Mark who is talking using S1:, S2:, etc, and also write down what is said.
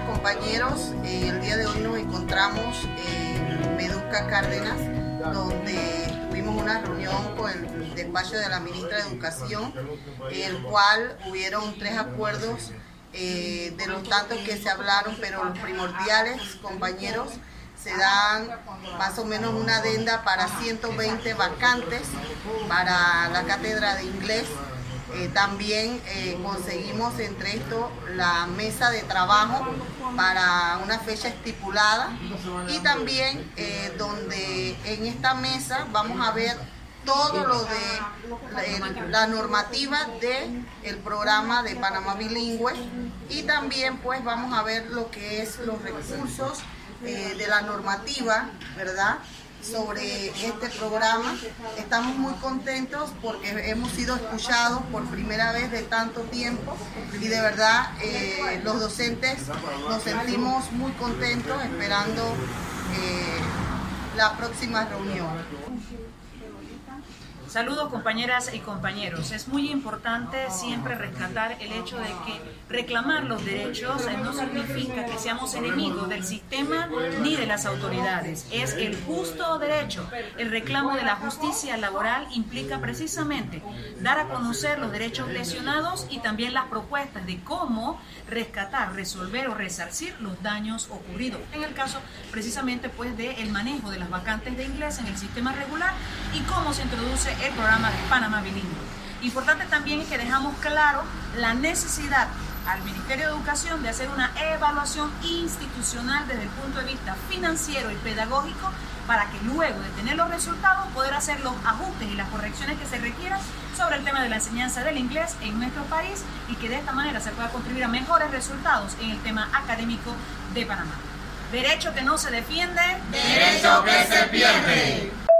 S1: compañeros, eh, el día de hoy nos encontramos en Meduca Cárdenas, donde tuvimos una reunión con el despacho de la ministra de Educación, el cual hubieron tres acuerdos eh, de los tantos que se hablaron, pero los primordiales, compañeros, se dan más o menos una adenda para 120 vacantes para la cátedra de inglés. Eh, también eh, conseguimos entre esto la mesa de trabajo para una fecha estipulada y también eh, donde en esta mesa vamos a ver todo lo de la, normativa del el programa de Panamá Bilingüe y también pues vamos a ver lo que es los recursos de la normativa, ¿verdad? Sobre este programa. Estamos muy contentos porque hemos sido escuchados por primera vez de tanto tiempo y de verdad eh, los docentes nos sentimos muy contentos esperando eh, la próxima reunión.
S2: Saludos compañeras y compañeros. Es muy importante siempre rescatar el hecho de que reclamar los derechos no significa que seamos enemigos del sistema ni de las autoridades. Es el justo derecho. El reclamo de la justicia laboral implica precisamente dar a conocer los derechos lesionados y también las propuestas de cómo rescatar, resolver o resarcir los daños ocurridos. En el caso precisamente pues de el manejo de las vacantes de inglés en el sistema regular y cómo se introduce el programa de Panamá Bilingüe. Importante también que dejamos claro la necesidad al Ministerio de Educación de hacer una evaluación institucional desde el punto de vista financiero y pedagógico para que luego de tener los resultados poder hacer los ajustes y las correcciones que se requieran sobre el tema de la enseñanza del inglés en nuestro país y que de esta manera se pueda contribuir a mejores resultados en el tema académico de Panamá. Derecho que no se defiende.
S3: Derecho que se pierde.